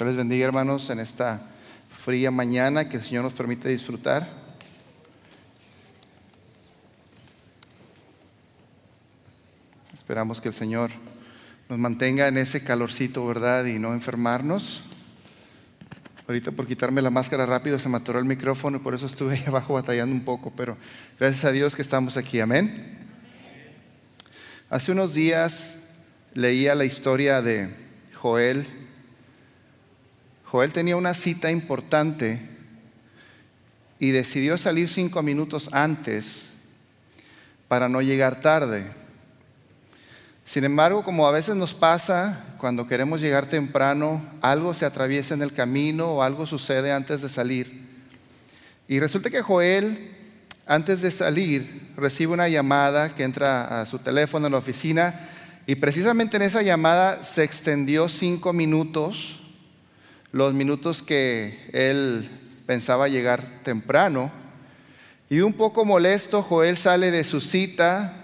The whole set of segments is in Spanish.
Dios les bendiga hermanos en esta fría mañana que el Señor nos permite disfrutar. Esperamos que el Señor nos mantenga en ese calorcito, ¿verdad? Y no enfermarnos. Ahorita por quitarme la máscara rápido se me atoró el micrófono y por eso estuve ahí abajo batallando un poco, pero gracias a Dios que estamos aquí, amén. Hace unos días leía la historia de Joel Joel tenía una cita importante y decidió salir cinco minutos antes para no llegar tarde. Sin embargo, como a veces nos pasa, cuando queremos llegar temprano, algo se atraviesa en el camino o algo sucede antes de salir. Y resulta que Joel, antes de salir, recibe una llamada que entra a su teléfono en la oficina y precisamente en esa llamada se extendió cinco minutos los minutos que él pensaba llegar temprano. Y un poco molesto, Joel sale de su cita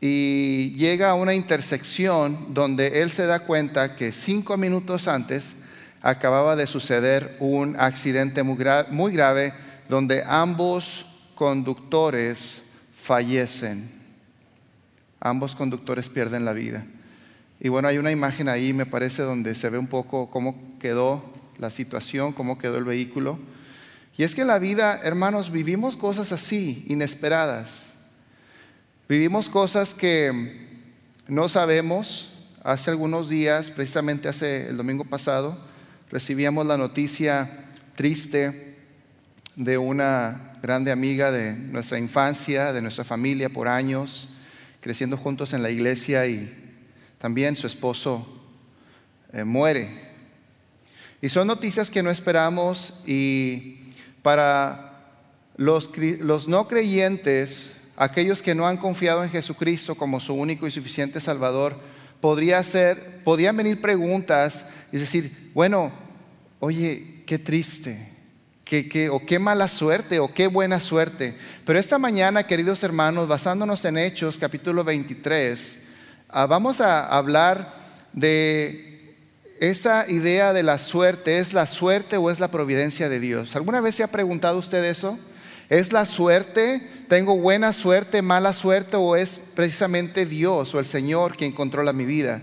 y llega a una intersección donde él se da cuenta que cinco minutos antes acababa de suceder un accidente muy, muy grave donde ambos conductores fallecen. Ambos conductores pierden la vida. Y bueno, hay una imagen ahí, me parece, donde se ve un poco cómo quedó la situación, cómo quedó el vehículo. Y es que en la vida, hermanos, vivimos cosas así, inesperadas. Vivimos cosas que no sabemos. Hace algunos días, precisamente hace el domingo pasado, recibíamos la noticia triste de una grande amiga de nuestra infancia, de nuestra familia por años, creciendo juntos en la iglesia y también su esposo eh, muere. Y son noticias que no esperamos y para los, los no creyentes, aquellos que no han confiado en Jesucristo como su único y suficiente Salvador, podría ser, podrían venir preguntas y decir, bueno, oye, qué triste, qué, o qué mala suerte, o qué buena suerte. Pero esta mañana, queridos hermanos, basándonos en Hechos capítulo 23, Ah, vamos a hablar de esa idea de la suerte. ¿Es la suerte o es la providencia de Dios? ¿Alguna vez se ha preguntado usted eso? ¿Es la suerte? ¿Tengo buena suerte, mala suerte o es precisamente Dios o el Señor quien controla mi vida?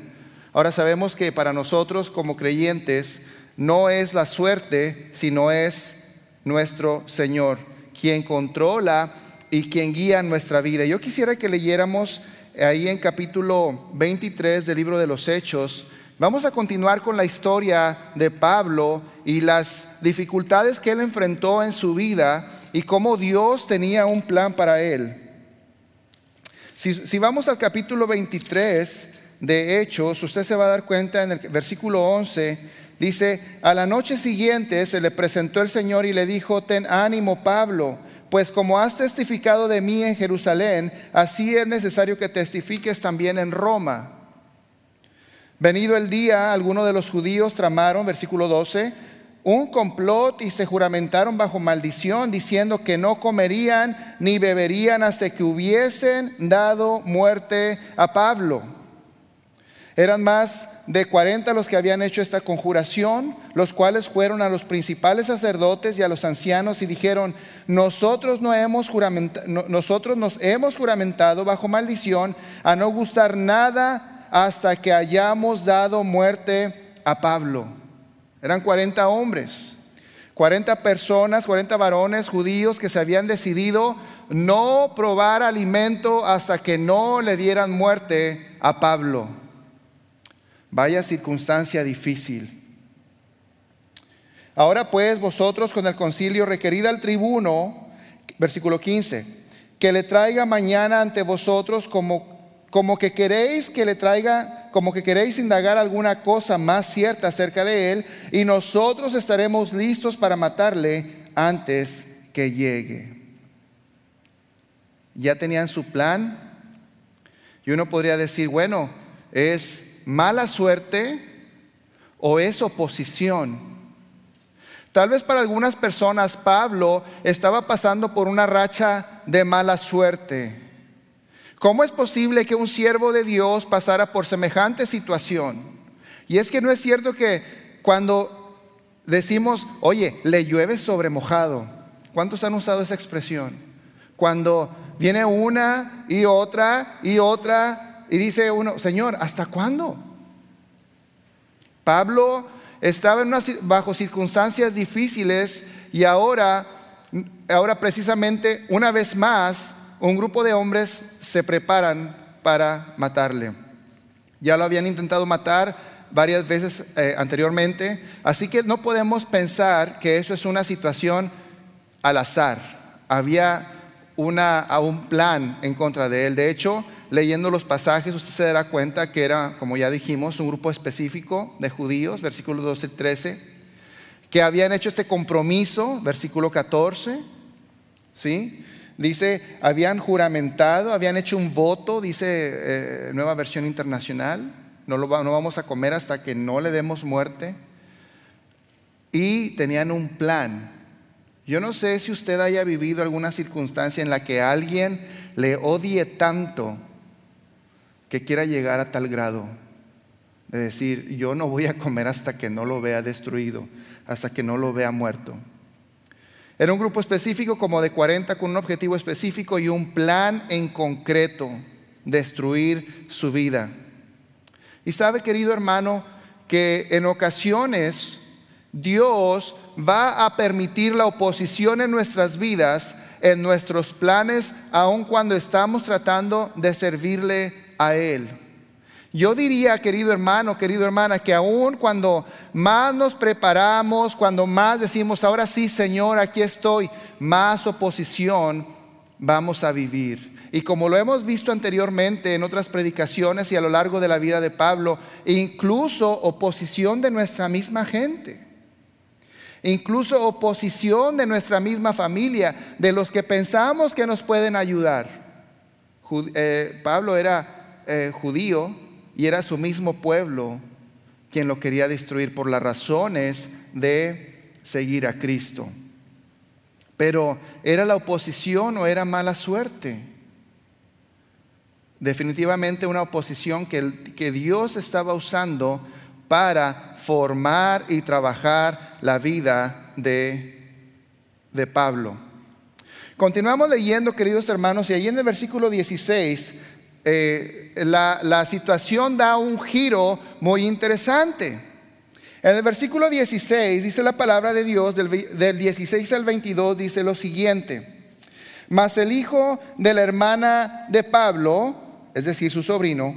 Ahora sabemos que para nosotros como creyentes no es la suerte, sino es nuestro Señor quien controla y quien guía nuestra vida. Yo quisiera que leyéramos ahí en capítulo 23 del libro de los Hechos, vamos a continuar con la historia de Pablo y las dificultades que él enfrentó en su vida y cómo Dios tenía un plan para él. Si, vamos al capítulo 23 de Hechos, usted se va a dar cuenta en el versículo 11, dice, a la noche siguiente se le presentó el Señor y le dijo, ten ánimo Pablo pues como has testificado de mí en Jerusalén, así es necesario que testifiques también en Roma. Venido el día, algunos de los judíos tramaron, versículo 12, un complot y se juramentaron bajo maldición, diciendo que no comerían ni beberían hasta que hubiesen dado muerte a Pablo. Eran más de 40 los que habían hecho esta conjuración, los cuales fueron a los principales sacerdotes y a los ancianos y dijeron, nosotros, no hemos nosotros nos hemos juramentado bajo maldición a no gustar nada hasta que hayamos dado muerte a Pablo. Eran 40 hombres, 40 personas, 40 varones judíos que se habían decidido no probar alimento hasta que no le dieran muerte a Pablo. Vaya circunstancia difícil. Ahora pues vosotros con el concilio requerida al tribuno, versículo 15, que le traiga mañana ante vosotros como, como que queréis que le traiga, como que queréis indagar alguna cosa más cierta acerca de él, y nosotros estaremos listos para matarle antes que llegue. Ya tenían su plan, y uno podría decir, bueno, es mala suerte o es oposición. Tal vez para algunas personas Pablo estaba pasando por una racha de mala suerte. ¿Cómo es posible que un siervo de Dios pasara por semejante situación? Y es que no es cierto que cuando decimos, oye, le llueve sobre mojado, ¿cuántos han usado esa expresión? Cuando viene una y otra y otra y dice uno, Señor, ¿hasta cuándo? Pablo estaba bajo circunstancias difíciles y ahora, ahora precisamente una vez más, un grupo de hombres se preparan para matarle. Ya lo habían intentado matar varias veces eh, anteriormente, así que no podemos pensar que eso es una situación al azar. Había un plan en contra de él. De hecho, leyendo los pasajes, usted se dará cuenta que era, como ya dijimos, un grupo específico de judíos, versículo 12 y 13, que habían hecho este compromiso, versículo 14, ¿sí? Dice, habían juramentado, habían hecho un voto, dice eh, nueva versión internacional, no, no vamos a comer hasta que no le demos muerte. Y tenían un plan. Yo no sé si usted haya vivido alguna circunstancia en la que alguien le odie tanto que quiera llegar a tal grado de decir, yo no voy a comer hasta que no lo vea destruido, hasta que no lo vea muerto. Era un grupo específico como de 40 con un objetivo específico y un plan en concreto, destruir su vida. Y sabe, querido hermano, que en ocasiones Dios va a permitir la oposición en nuestras vidas, en nuestros planes, aun cuando estamos tratando de servirle a Él. Yo diría, querido hermano, querido hermana, que aun cuando más nos preparamos, cuando más decimos, ahora sí, Señor, aquí estoy, más oposición vamos a vivir. Y como lo hemos visto anteriormente en otras predicaciones y a lo largo de la vida de Pablo, incluso oposición de nuestra misma gente, incluso oposición de nuestra misma familia, de los que pensamos que nos pueden ayudar. Eh, Pablo era eh, judío, y era su mismo pueblo quien lo quería destruir por las razones de seguir a Cristo. Pero ¿era la oposición o era mala suerte? Definitivamente una oposición que, que Dios estaba usando para formar y trabajar la vida de, de Pablo. Continuamos leyendo, queridos hermanos, y ahí en el versículo 16 eh, la, situación da un giro muy interesante. En el versículo 16 dice la palabra de Dios, del, del 16 al 22 dice lo siguiente. Mas el hijo de la hermana de Pablo, es decir, su sobrino,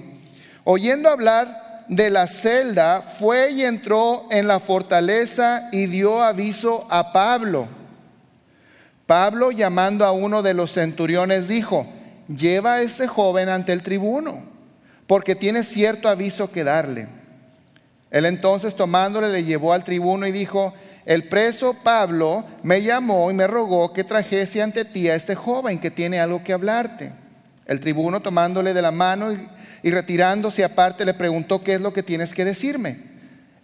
oyendo hablar de la celda, fue y entró en la fortaleza y dio aviso a Pablo. Pablo, llamando a uno de los centuriones, dijo, lleva a ese joven ante el tribuno, porque tiene cierto aviso que darle. Él entonces tomándole le llevó al tribuno y dijo, el preso Pablo me llamó y me rogó que trajese ante ti a este joven que tiene algo que hablarte. El tribuno tomándole de la mano y, y retirándose aparte le preguntó, ¿qué es lo que tienes que decirme?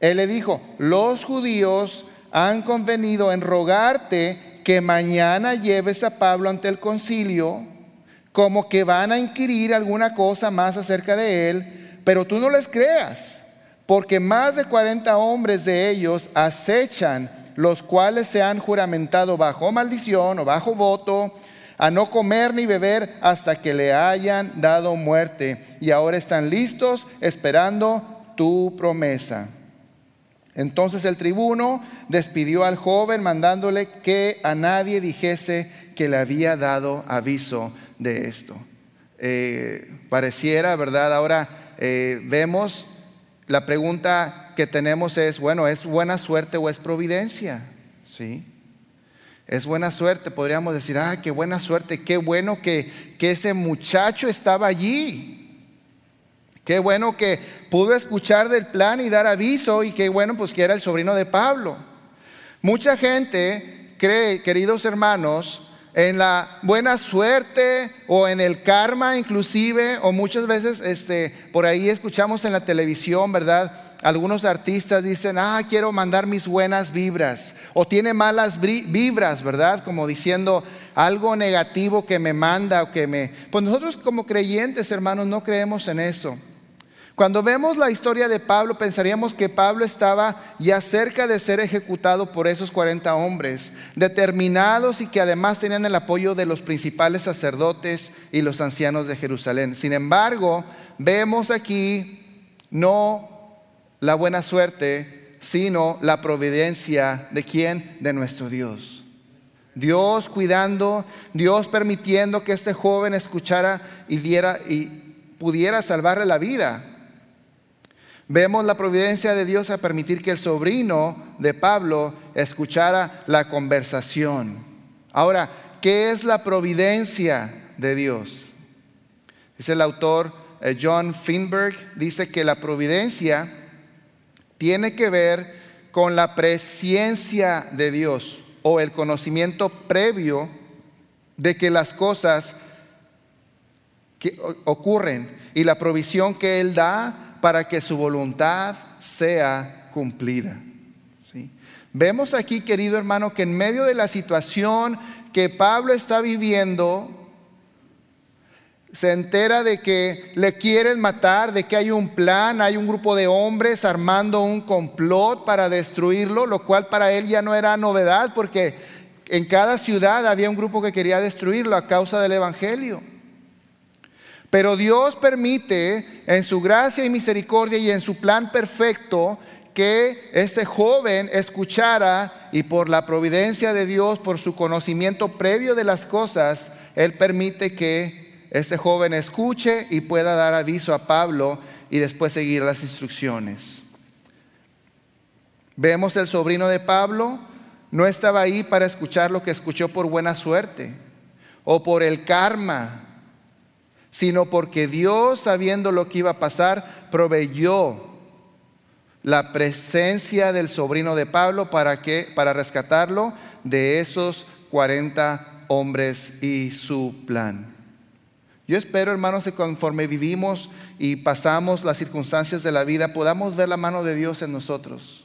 Él le dijo, los judíos han convenido en rogarte que mañana lleves a Pablo ante el concilio como que van a inquirir alguna cosa más acerca de él, pero tú no les creas, porque más de 40 hombres de ellos acechan, los cuales se han juramentado bajo maldición o bajo voto, a no comer ni beber hasta que le hayan dado muerte, y ahora están listos esperando tu promesa. Entonces el tribuno despidió al joven mandándole que a nadie dijese que le había dado aviso de esto. Eh, pareciera, ¿verdad? Ahora eh, vemos, la pregunta que tenemos es, bueno, ¿es buena suerte o es providencia? ¿Sí? Es buena suerte, podríamos decir, ah, qué buena suerte, qué bueno que, que ese muchacho estaba allí. Qué bueno que pudo escuchar del plan y dar aviso y qué bueno pues que era el sobrino de Pablo. Mucha gente cree, queridos hermanos, en la buena suerte o en el karma inclusive, o muchas veces este, por ahí escuchamos en la televisión, ¿verdad? Algunos artistas dicen, ah, quiero mandar mis buenas vibras, o tiene malas vibras, ¿verdad? Como diciendo algo negativo que me manda o que me... Pues nosotros como creyentes, hermanos, no creemos en eso. Cuando vemos la historia de Pablo, pensaríamos que Pablo estaba ya cerca de ser ejecutado por esos 40 hombres, determinados y que además tenían el apoyo de los principales sacerdotes y los ancianos de Jerusalén. Sin embargo, vemos aquí no la buena suerte, sino la providencia de quién? De nuestro Dios. Dios cuidando, Dios permitiendo que este joven escuchara y diera y pudiera salvarle la vida. Vemos la providencia de Dios a permitir que el sobrino de Pablo escuchara la conversación. Ahora, ¿qué es la providencia de Dios? Dice el autor eh, John Finberg, dice que la providencia tiene que ver con la presencia de Dios o el conocimiento previo de que las cosas que ocurren y la provisión que Él da para que su voluntad sea cumplida. Vemos aquí, querido hermano, que en medio de la situación que Pablo está viviendo, se entera de que le quieren matar, de que hay un plan, hay un grupo de hombres armando un complot para destruirlo, lo cual para él ya no era novedad porque en cada ciudad había un grupo que quería destruirlo a causa del Evangelio. Pero Dios permite en su gracia y misericordia y en su plan perfecto que este joven escuchara y por la providencia de Dios, por su conocimiento previo de las cosas, Él permite que este joven escuche y pueda dar aviso a Pablo y después seguir las instrucciones. Vemos el sobrino de Pablo, no estaba ahí para escuchar lo que escuchó por buena suerte o por el karma sino porque Dios, sabiendo lo que iba a pasar, proveyó la presencia del sobrino de Pablo para que para rescatarlo de esos 40 hombres y su plan. Yo espero, hermanos, que conforme vivimos y pasamos las circunstancias de la vida, podamos ver la mano de Dios en nosotros.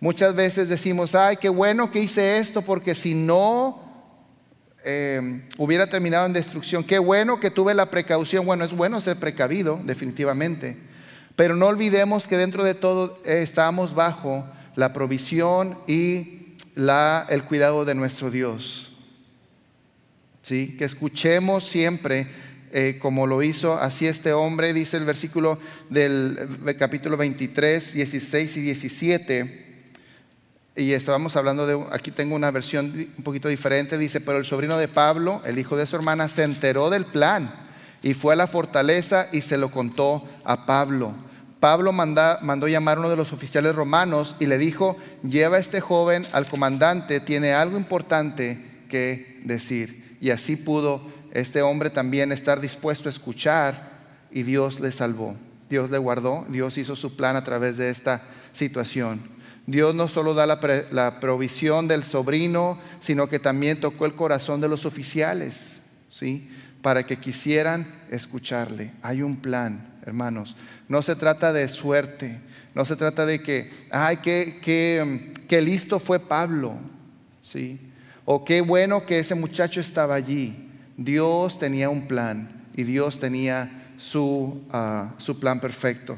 Muchas veces decimos, ay, qué bueno que hice esto, porque si no eh, hubiera terminado en destrucción. Qué bueno que tuve la precaución. Bueno, es bueno ser precavido, definitivamente. Pero no olvidemos que dentro de todo eh, estamos bajo la provisión y la, el cuidado de nuestro Dios. ¿Sí? Que escuchemos siempre eh, como lo hizo así este hombre, dice el versículo del capítulo 23, 16 y 17 y estábamos hablando de, aquí tengo una versión un poquito diferente, dice, pero el sobrino de Pablo, el hijo de su hermana, se enteró del plan y fue a la fortaleza y se lo contó a Pablo. Pablo mandó llamar a uno de los oficiales romanos y le dijo, lleva a este joven al comandante, tiene algo importante que decir. Y así pudo este hombre también estar dispuesto a escuchar y Dios le salvó. Dios le guardó, Dios hizo su plan a través de esta situación. Dios no solo da la, provisión del sobrino, sino que también tocó el corazón de los oficiales, ¿sí? Para que quisieran escucharle. Hay un plan, hermanos. No se trata de suerte, no se trata de que, ay, qué, qué, qué listo fue Pablo, ¿sí? O qué bueno que ese muchacho estaba allí. Dios tenía un plan y Dios tenía su, ah, su plan perfecto.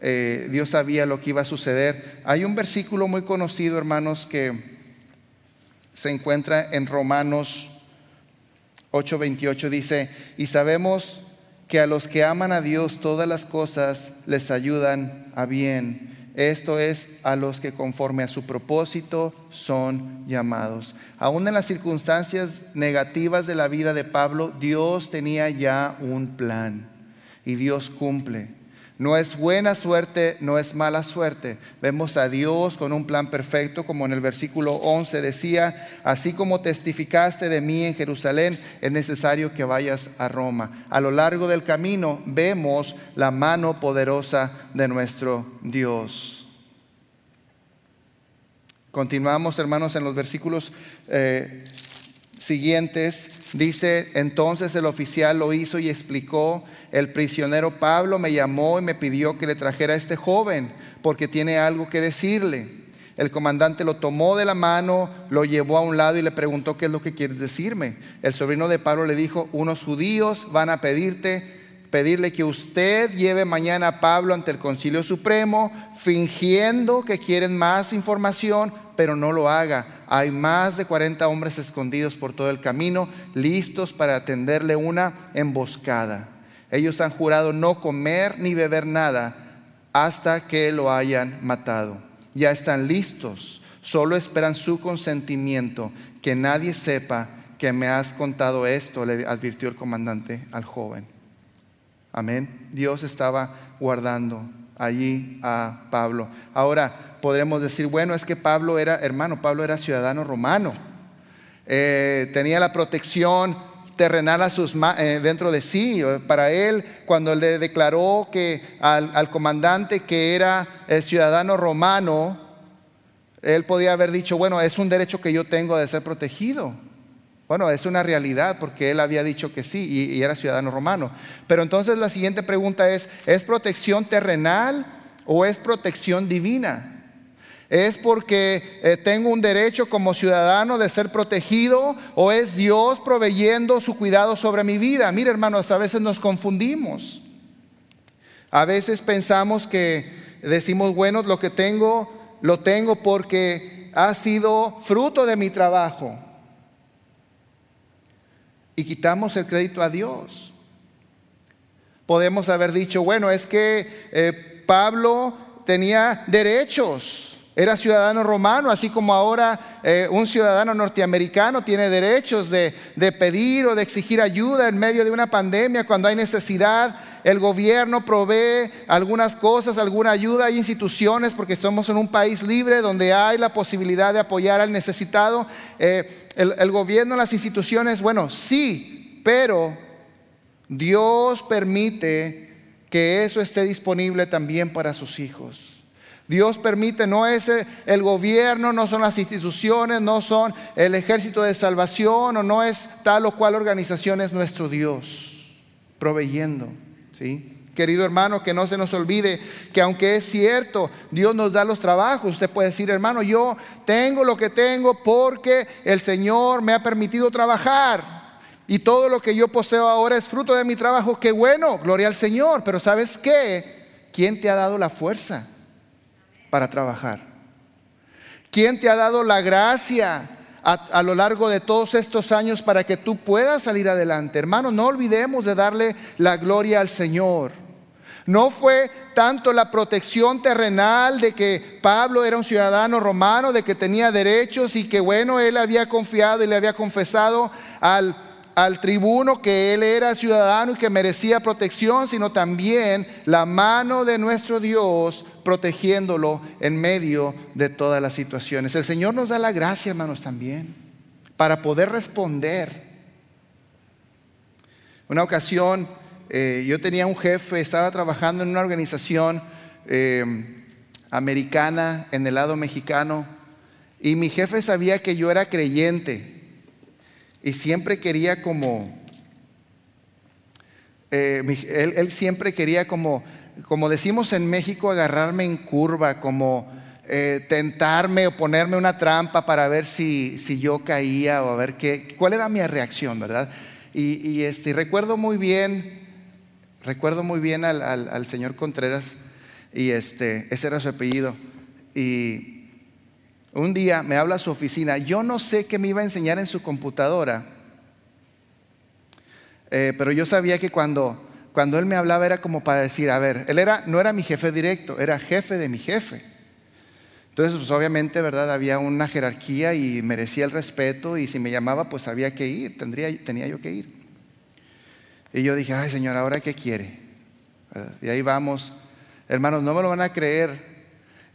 Eh, Dios sabía lo que iba a suceder. Hay un versículo muy conocido, hermanos, que se encuentra en Romanos 8:28, dice, y sabemos que a los que aman a Dios todas las cosas les ayudan a bien. Esto es a los que conforme a su propósito son llamados. Aún en las circunstancias negativas de la vida de Pablo, Dios tenía ya un plan y Dios cumple. No es buena suerte, no es mala suerte. Vemos a Dios con un plan perfecto, como en el versículo 11 decía, así como testificaste de mí en Jerusalén, es necesario que vayas a Roma. A lo largo del camino vemos la mano poderosa de nuestro Dios. Continuamos, hermanos, en los versículos eh, siguientes. Dice, entonces el oficial lo hizo y explicó el prisionero Pablo me llamó y me pidió que le trajera a este joven porque tiene algo que decirle. El comandante lo tomó de la mano, lo llevó a un lado y le preguntó qué es lo que quieres decirme. El sobrino de Pablo le dijo, unos judíos van a pedirte pedirle que usted lleve mañana a Pablo ante el Concilio Supremo, fingiendo que quieren más información, pero no lo haga. Hay más de 40 hombres escondidos por todo el camino, listos para atenderle una emboscada. Ellos han jurado no comer ni beber nada hasta que lo hayan matado. Ya están listos, solo esperan su consentimiento, que nadie sepa que me has contado esto, le advirtió el comandante al joven. Amén. Dios estaba guardando allí a Pablo. Ahora podremos decir, bueno, es que Pablo era, hermano, Pablo era ciudadano romano. Eh, tenía la protección terrenal a sus, eh, dentro de sí. Para él, cuando le declaró que al, comandante que era ciudadano romano, él podía haber dicho, bueno, es un derecho que yo tengo de ser protegido. Bueno, es una realidad porque él había dicho que sí y, era ciudadano romano. Pero entonces la siguiente pregunta es, ¿es protección terrenal o es protección divina? ¿Es porque eh, tengo un derecho como ciudadano de ser protegido o es Dios proveyendo su cuidado sobre mi vida? Mire hermanos, a veces nos confundimos. A veces pensamos que decimos, bueno, lo que tengo, lo tengo porque ha sido fruto de mi trabajo y quitamos el crédito a Dios. Podemos haber dicho, bueno, es que eh, Pablo tenía derechos, era ciudadano romano, así como ahora eh, un ciudadano norteamericano tiene derechos de, pedir o de exigir ayuda en medio de una pandemia cuando hay necesidad el gobierno provee algunas cosas, alguna ayuda, hay instituciones, porque somos en un país libre donde hay la posibilidad de apoyar al necesitado. Eh, el, el gobierno, las instituciones, bueno, sí, pero Dios permite que eso esté disponible también para sus hijos. Dios permite, no es el gobierno, no son las instituciones, no son el ejército de salvación o no es tal o cual organización, es nuestro Dios proveyendo. Querido hermano, que no se nos olvide que aunque es cierto, Dios nos da los trabajos. Usted puede decir, hermano, yo tengo lo que tengo porque el Señor me ha permitido trabajar. Y todo lo que yo poseo ahora es fruto de mi trabajo. Qué bueno, gloria al Señor. Pero ¿sabes qué? ¿Quién te ha dado la fuerza para trabajar? ¿Quién te ha dado la gracia a, lo largo de todos estos años para que tú puedas salir adelante. Hermano, no olvidemos de darle la gloria al Señor. No fue tanto la protección terrenal de que Pablo era un ciudadano romano, de que tenía derechos y que bueno, él había confiado y le había confesado al al tribuno que él era ciudadano y que merecía protección, sino también la mano de nuestro Dios protegiéndolo en medio de todas las situaciones. El Señor nos da la gracia, hermanos, también, para poder responder. Una ocasión eh, yo tenía un jefe, estaba trabajando en una organización eh, americana en el lado mexicano, y mi jefe sabía que yo era creyente. Y siempre quería como, eh, él, siempre quería como, como decimos en México, agarrarme en curva, como eh, tentarme o ponerme una trampa para ver si, si, yo caía o a ver qué, cuál era mi reacción, ¿verdad? Y, este, recuerdo muy bien, recuerdo muy bien al, al señor Contreras, y este, ese era su apellido. Y un día me habla a su oficina, yo no sé qué me iba a enseñar en su computadora, eh, pero yo sabía que cuando, cuando él me hablaba era como para decir, a ver, él era, no era mi jefe directo, era jefe de mi jefe. Entonces, pues obviamente, ¿verdad? Había una jerarquía y merecía el respeto y si me llamaba, pues había que ir, tendría, tenía yo que ir. Y yo dije, ay Señor, ¿ahora qué quiere? Y ahí vamos. Hermanos, no me lo van a creer,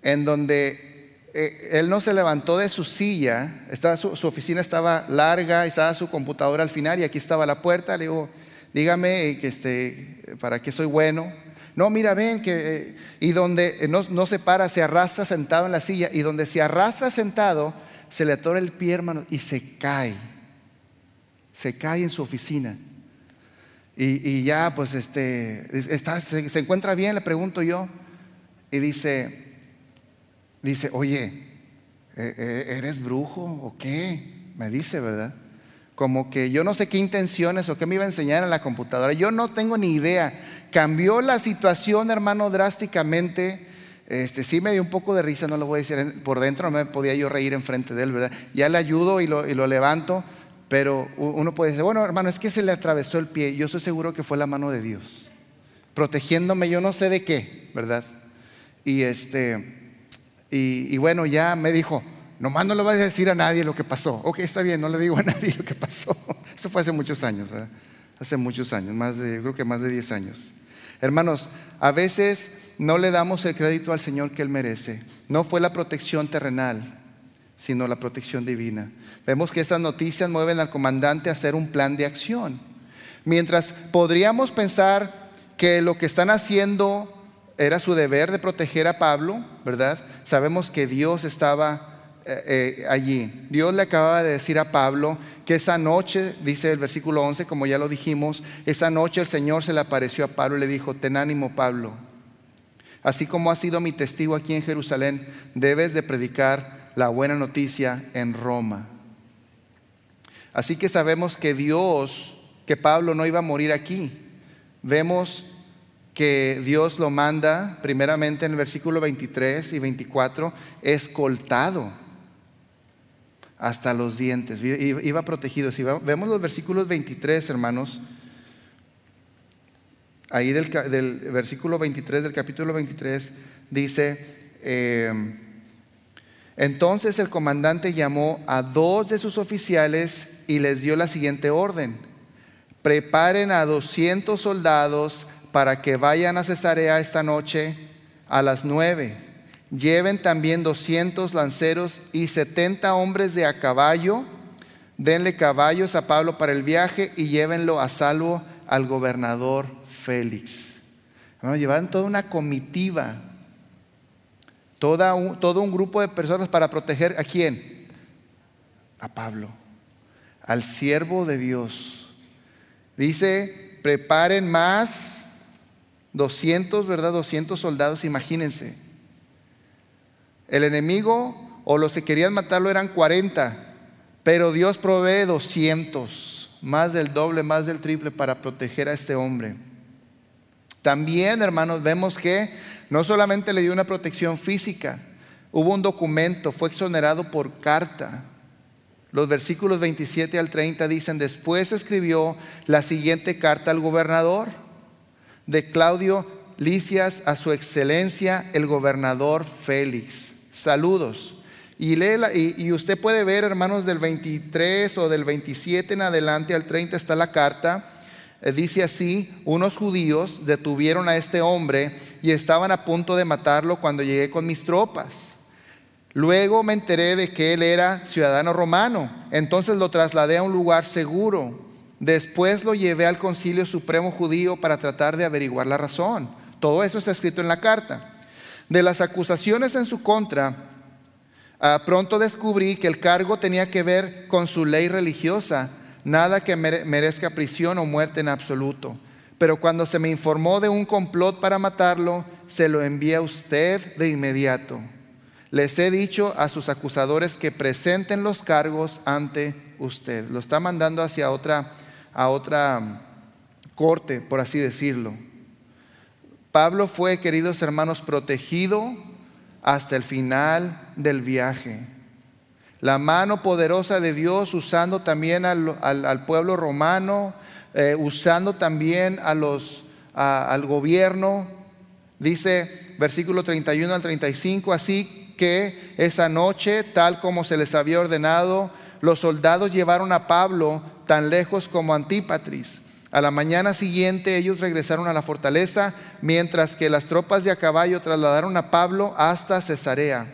en donde eh, él no se levantó de su silla, estaba, su, oficina estaba larga, estaba su computadora al final y aquí estaba la puerta. Le digo, dígame eh, que este, para qué soy bueno. No, mira, ven que... Eh, y donde no, no, se para, se arrastra sentado en la silla. Y donde se arrastra sentado, se le atora el pie, hermano, y se cae. Se cae en su oficina. Y, ya, pues, este, está, se encuentra bien, le pregunto yo. Y dice, dice, oye, ¿e-, e-, ¿eres brujo o qué? Me dice, ¿verdad? Como que yo no sé qué intenciones o qué me iba a enseñar en la computadora. Yo no tengo ni idea. Cambió la situación, hermano, drásticamente. Este, sí me dio un poco de risa, no lo voy a decir. Por dentro no me podía yo reír enfrente de él, ¿verdad? Ya le ayudo y lo, y lo levanto, pero uno puede decir, bueno, hermano, es que se le atravesó el pie. Yo estoy seguro que fue la mano de Dios, protegiéndome, yo no sé de qué, ¿verdad? Y este, y, y bueno, ya me dijo, Nomás no le vas a decir a nadie lo que pasó. Ok, está bien, no le digo a nadie lo que pasó. Eso fue hace muchos años, ¿verdad? Hace muchos años, más de, creo que más de 10 años. Hermanos, a veces no le damos el crédito al Señor que Él merece. No fue la protección terrenal, sino la protección divina. Vemos que esas noticias mueven al comandante a hacer un plan de acción. Mientras podríamos pensar que lo que están haciendo era su deber de proteger a Pablo, ¿verdad? Sabemos que Dios estaba eh, eh, allí. Dios le acababa de decir a Pablo que esa noche, dice el versículo 11, como ya lo dijimos, esa noche el Señor se le apareció a Pablo y le dijo, ten ánimo Pablo, así como has sido mi testigo aquí en Jerusalén, debes de predicar la buena noticia en Roma. Así que sabemos que Dios, que Pablo no iba a morir aquí. Vemos que Dios lo manda primeramente en el versículo 23 y 24, escoltado hasta los dientes, iba protegido. Si vemos los versículos 23, hermanos, ahí del, versículo 23 del capítulo 23 dice, eh, entonces el comandante llamó a dos de sus oficiales y les dio la siguiente orden, preparen a 200 soldados para que vayan a Cesarea esta noche a las nueve Lleven también 200 lanceros y 70 hombres de a caballo. Denle caballos a Pablo para el viaje y llévenlo a salvo al gobernador Félix. Bueno, llevaron toda una comitiva, toda todo un grupo de personas para proteger a quién? A Pablo, al siervo de Dios. Dice, preparen más 200, ¿verdad? 200 soldados, imagínense. El enemigo o los que querían matarlo eran 40, pero Dios provee 200, más del doble, más del triple para proteger a este hombre. También, hermanos, vemos que no solamente le dio una protección física, hubo un documento, fue exonerado por carta. Los versículos 27 al 30 dicen, después escribió la siguiente carta al gobernador de Claudio Licias a su excelencia el gobernador Félix saludos. Y, y, usted puede ver, hermanos, del 23 o del 27 en adelante al 30 está la carta. Eh, dice así, unos judíos detuvieron a este hombre y estaban a punto de matarlo cuando llegué con mis tropas. Luego me enteré de que él era ciudadano romano, entonces lo trasladé a un lugar seguro. Después lo llevé al concilio supremo judío para tratar de averiguar la razón. Todo eso está escrito en la carta. De las acusaciones en su contra, ah, pronto descubrí que el cargo tenía que ver con su ley religiosa, nada que merezca prisión o muerte en absoluto. Pero cuando se me informó de un complot para matarlo, se lo envía a usted de inmediato. Les he dicho a sus acusadores que presenten los cargos ante usted. Lo está mandando hacia otra, a otra corte, por así decirlo. Pablo fue, queridos hermanos, protegido hasta el final del viaje. La mano poderosa de Dios usando también al, pueblo romano, eh, usando también a los, al gobierno. Dice versículo 31 al 35, así que esa noche, tal como se les había ordenado, los soldados llevaron a Pablo tan lejos como Antípatris a la mañana siguiente ellos regresaron a la fortaleza, mientras que las tropas de a caballo trasladaron a Pablo hasta Cesarea.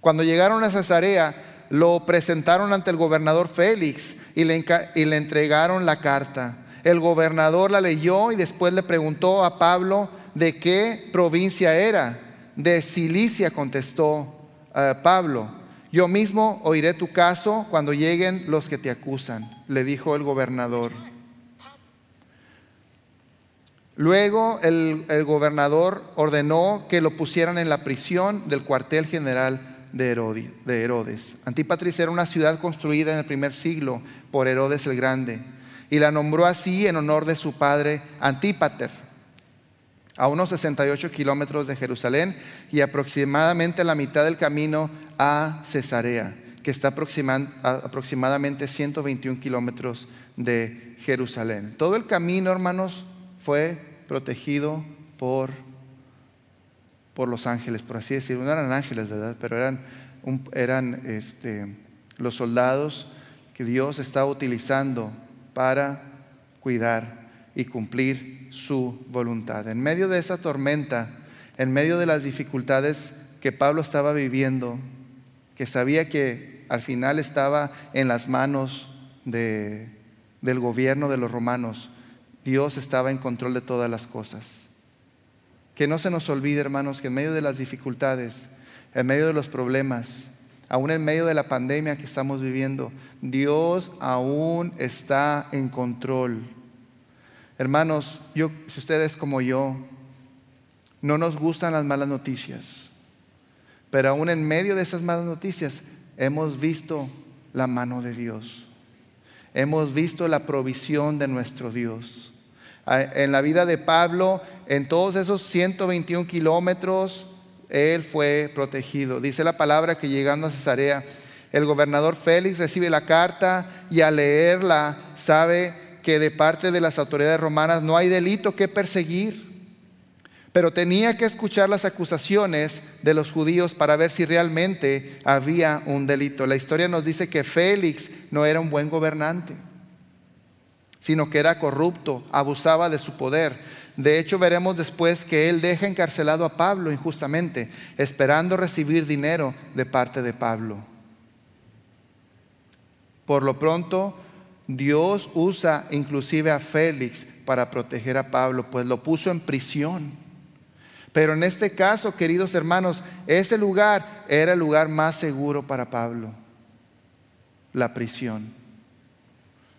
Cuando llegaron a Cesarea, lo presentaron ante el gobernador Félix y le, entregaron la carta. El gobernador la leyó y después le preguntó a Pablo de qué provincia era. De Cilicia contestó eh, Pablo. Yo mismo oiré tu caso cuando lleguen los que te acusan, le dijo el gobernador. Luego el, gobernador ordenó que lo pusieran en la prisión del cuartel general de Herodes. Antípatris era una ciudad construida en el primer siglo por Herodes el Grande y la nombró así en honor de su padre Antípater, a unos 68 kilómetros de Jerusalén y aproximadamente la mitad del camino a Cesarea, que está aproximadamente 121 kilómetros de Jerusalén. Todo el camino, hermanos, fue protegido por, por los ángeles, por así decirlo. No eran ángeles, ¿verdad? Pero eran, eran este, los soldados que Dios estaba utilizando para cuidar y cumplir su voluntad. En medio de esa tormenta, en medio de las dificultades que Pablo estaba viviendo, que sabía que al final estaba en las manos de, del gobierno de los romanos, Dios estaba en control de todas las cosas. Que no se nos olvide, hermanos, que en medio de las dificultades, en medio de los problemas, aún en medio de la pandemia que estamos viviendo, Dios aún está en control. Hermanos, yo, si ustedes como yo, no nos gustan las malas noticias, pero aún en medio de esas malas noticias hemos visto la mano de Dios. Hemos visto la provisión de nuestro Dios. En la vida de Pablo, en todos esos 121 kilómetros, él fue protegido. Dice la palabra que llegando a Cesarea, el gobernador Félix recibe la carta y al leerla sabe que de parte de las autoridades romanas no hay delito que perseguir, pero tenía que escuchar las acusaciones de los judíos para ver si realmente había un delito. La historia nos dice que Félix no era un buen gobernante, sino que era corrupto, abusaba de su poder de hecho, veremos después que él deja encarcelado a Pablo injustamente, esperando recibir dinero de parte de Pablo. Por lo pronto, Dios usa inclusive a Félix para proteger a Pablo, pues lo puso en prisión. Pero en este caso, queridos hermanos, ese lugar era el lugar más seguro para Pablo, la prisión.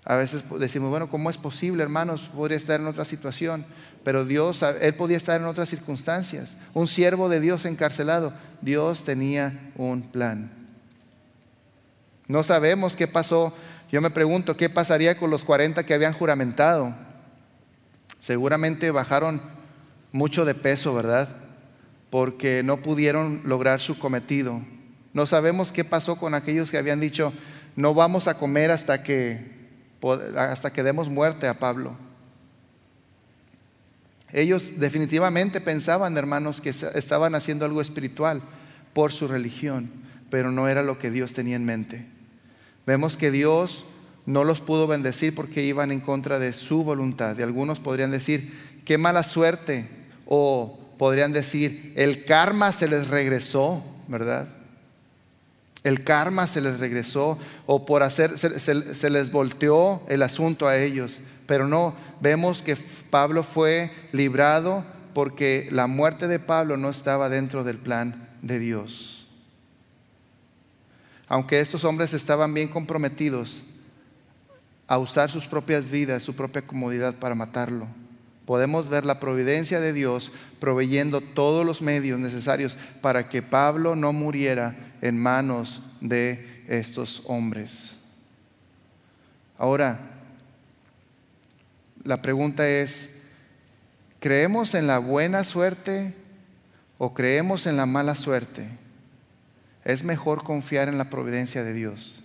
A veces decimos, bueno, ¿cómo es posible, hermanos? Podría estar en otra situación. Pero Dios, él podía estar en otras circunstancias. Un siervo de Dios encarcelado. Dios tenía un plan. No sabemos qué pasó. Yo me pregunto, ¿qué pasaría con los 40 que habían juramentado? Seguramente bajaron mucho de peso, ¿verdad? Porque no pudieron lograr su cometido. No sabemos qué pasó con aquellos que habían dicho, no vamos a comer hasta que, hasta que demos muerte a Pablo. Ellos definitivamente pensaban, hermanos, que estaban haciendo algo espiritual por su religión, pero no era lo que Dios tenía en mente. Vemos que Dios no los pudo bendecir porque iban en contra de su voluntad. Y algunos podrían decir, qué mala suerte. O podrían decir, el karma se les regresó, ¿verdad? El karma se les regresó o por hacer, se, se les volteó el asunto a ellos. Pero no, vemos que Pablo fue librado porque la muerte de Pablo no estaba dentro del plan de Dios. Aunque estos hombres estaban bien comprometidos a usar sus propias vidas, su propia comodidad para matarlo, podemos ver la providencia de Dios proveyendo todos los medios necesarios para que Pablo no muriera en manos de estos hombres. Ahora, la pregunta es, ¿creemos en la buena suerte o creemos en la mala suerte? Es mejor confiar en la providencia de Dios.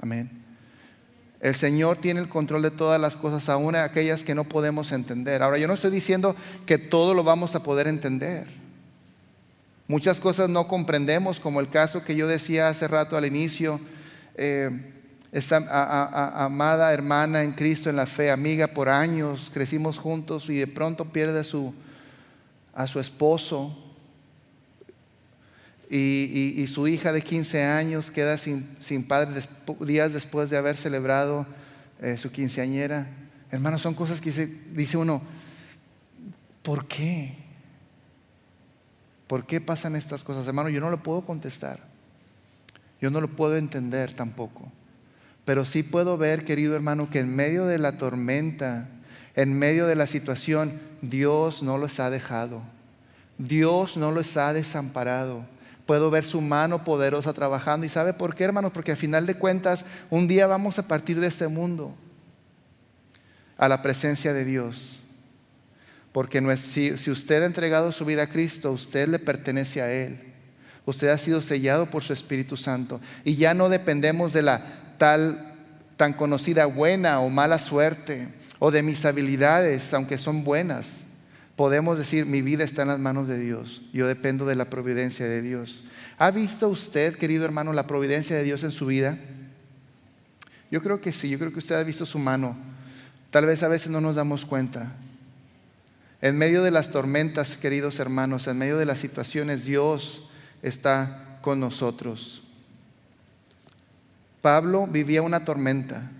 Amén. El Señor tiene el control de todas las cosas, aún aquellas que no podemos entender. Ahora, yo no estoy diciendo que todo lo vamos a poder entender. Muchas cosas no comprendemos, como el caso que yo decía hace rato al inicio. Eh, esta amada hermana en Cristo, en la fe, amiga por años, crecimos juntos y de pronto pierde a su, a su esposo y, su hija de 15 años queda sin, sin padre días después de haber celebrado eh, su quinceañera. Hermanos, son cosas que dice uno, ¿por qué? ¿Por qué pasan estas cosas? Hermano, yo no lo puedo contestar. Yo no lo puedo entender tampoco. Pero sí puedo ver, querido hermano, que en medio de la tormenta, en medio de la situación, Dios no los ha dejado. Dios no los ha desamparado. Puedo ver su mano poderosa trabajando. ¿Y sabe por qué, hermanos? Porque al final de cuentas, un día vamos a partir de este mundo a la presencia de Dios. Porque si, si usted ha entregado su vida a Cristo, usted le pertenece a Él. Usted ha sido sellado por su Espíritu Santo. Y ya no dependemos de la tal, tan conocida buena o mala suerte o de mis habilidades, aunque son buenas. Podemos decir, mi vida está en las manos de Dios. Yo dependo de la providencia de Dios. ¿Ha visto usted, querido hermano, la providencia de Dios en su vida? Yo creo que sí, yo creo que usted ha visto su mano Tal vez a veces no nos damos cuenta. En medio de las tormentas, queridos hermanos, en medio de las situaciones, Dios está con nosotros. Pablo vivía una tormenta,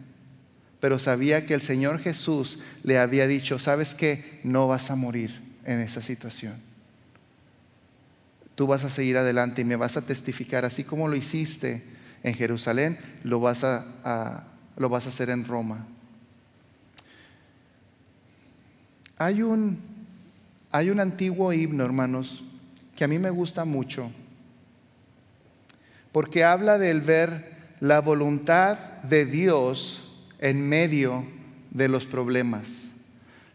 pero sabía que el Señor Jesús le había dicho, sabes que no vas a morir en esa situación. Tú vas a seguir adelante y me vas a testificar, así como lo hiciste en Jerusalén, lo vas a, lo vas a hacer en Roma. Hay un, hay un antiguo himno, hermanos, que a mí me gusta mucho, porque habla del ver la voluntad de Dios en medio de los problemas.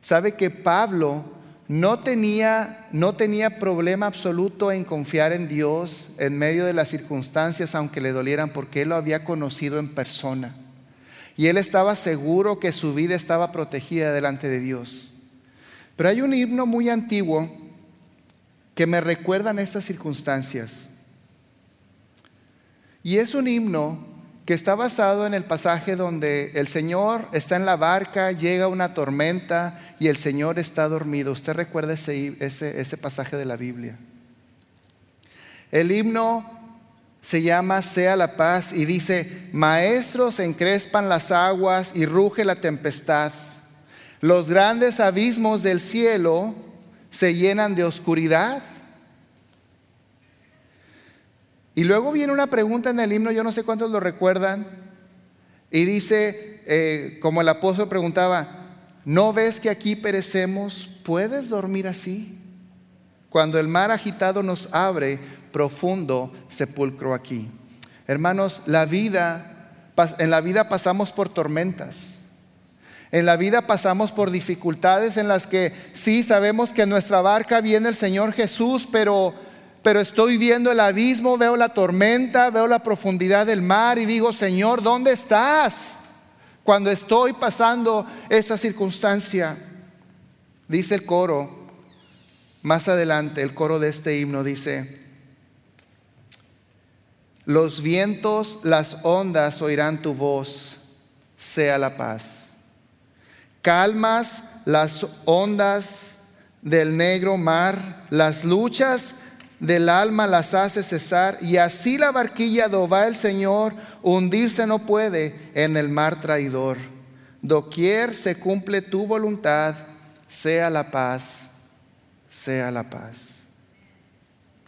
Sabe que Pablo no tenía, no tenía problema absoluto en confiar en Dios en medio de las circunstancias, aunque le dolieran, porque él lo había conocido en persona. Y él estaba seguro que su vida estaba protegida delante de Dios. Pero hay un himno muy antiguo que me recuerda en estas circunstancias. Y es un himno que está basado en el pasaje donde el Señor está en la barca, llega una tormenta y el Señor está dormido. ¿Usted recuerda ese, ese, ese pasaje de la Biblia? El himno se llama Sea la paz y dice, maestros encrespan las aguas y ruge la tempestad. Los grandes abismos del cielo se llenan de oscuridad. Y luego viene una pregunta en el himno, yo no sé cuántos lo recuerdan, y dice, eh, como el apóstol preguntaba, ¿no ves que aquí perecemos? ¿Puedes dormir así? Cuando el mar agitado nos abre, profundo sepulcro aquí. Hermanos, la vida, en la vida pasamos por tormentas. En la vida pasamos por dificultades en las que sí sabemos que en nuestra barca viene el Señor Jesús, pero, pero estoy viendo el abismo, veo la tormenta, veo la profundidad del mar y digo, Señor, ¿dónde estás? Cuando estoy pasando esa circunstancia, dice el coro, más adelante, el coro de este himno dice, los vientos, las ondas oirán tu voz, sea la paz. Calmas las ondas del negro mar, las luchas del alma las hace cesar y así la barquilla do va el Señor hundirse no puede en el mar traidor. Doquier se cumple tu voluntad, sea la paz, sea la paz.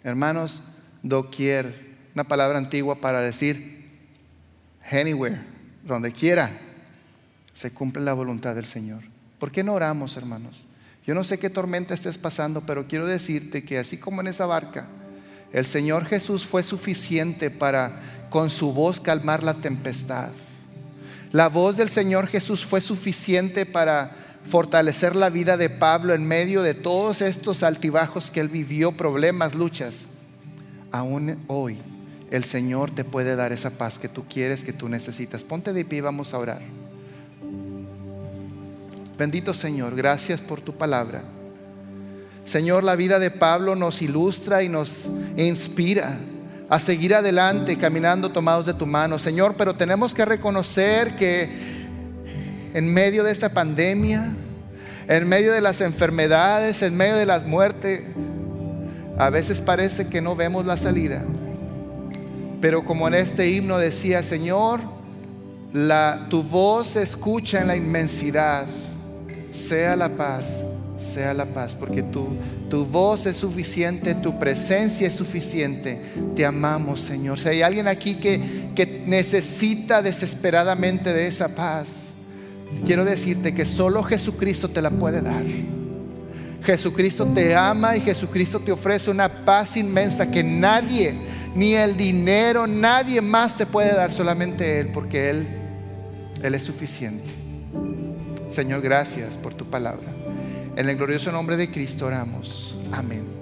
Hermanos, doquier, una palabra antigua para decir anywhere, donde quiera se cumple la voluntad del Señor. ¿Por qué no oramos, hermanos? Yo no sé qué tormenta estés pasando, pero quiero decirte que así como en esa barca, el Señor Jesús fue suficiente para con su voz calmar la tempestad. La voz del Señor Jesús fue suficiente para fortalecer la vida de Pablo en medio de todos estos altibajos que él vivió, problemas, luchas. Aún hoy el Señor te puede dar esa paz que tú quieres, que tú necesitas. Ponte de pie y vamos a orar. Bendito Señor, gracias por tu palabra. Señor, la vida de Pablo nos ilustra y nos inspira a seguir adelante caminando tomados de tu mano, Señor, pero tenemos que reconocer que en medio de esta pandemia, en medio de las enfermedades, en medio de las muertes, a veces parece que no vemos la salida. Pero como en este himno decía, Señor, tu voz se escucha en la inmensidad sea la paz, sea la paz, porque tu, tu voz es suficiente, tu presencia es suficiente. Te amamos, Señor. Si hay alguien aquí que, que necesita desesperadamente de esa paz, quiero decirte que solo Jesucristo te la puede dar. Jesucristo te ama y Jesucristo te ofrece una paz inmensa que nadie ni el dinero, nadie más te puede dar, solamente Él, porque Él, Él es suficiente. Señor, gracias por tu palabra. En el glorioso nombre de Cristo oramos. Amén.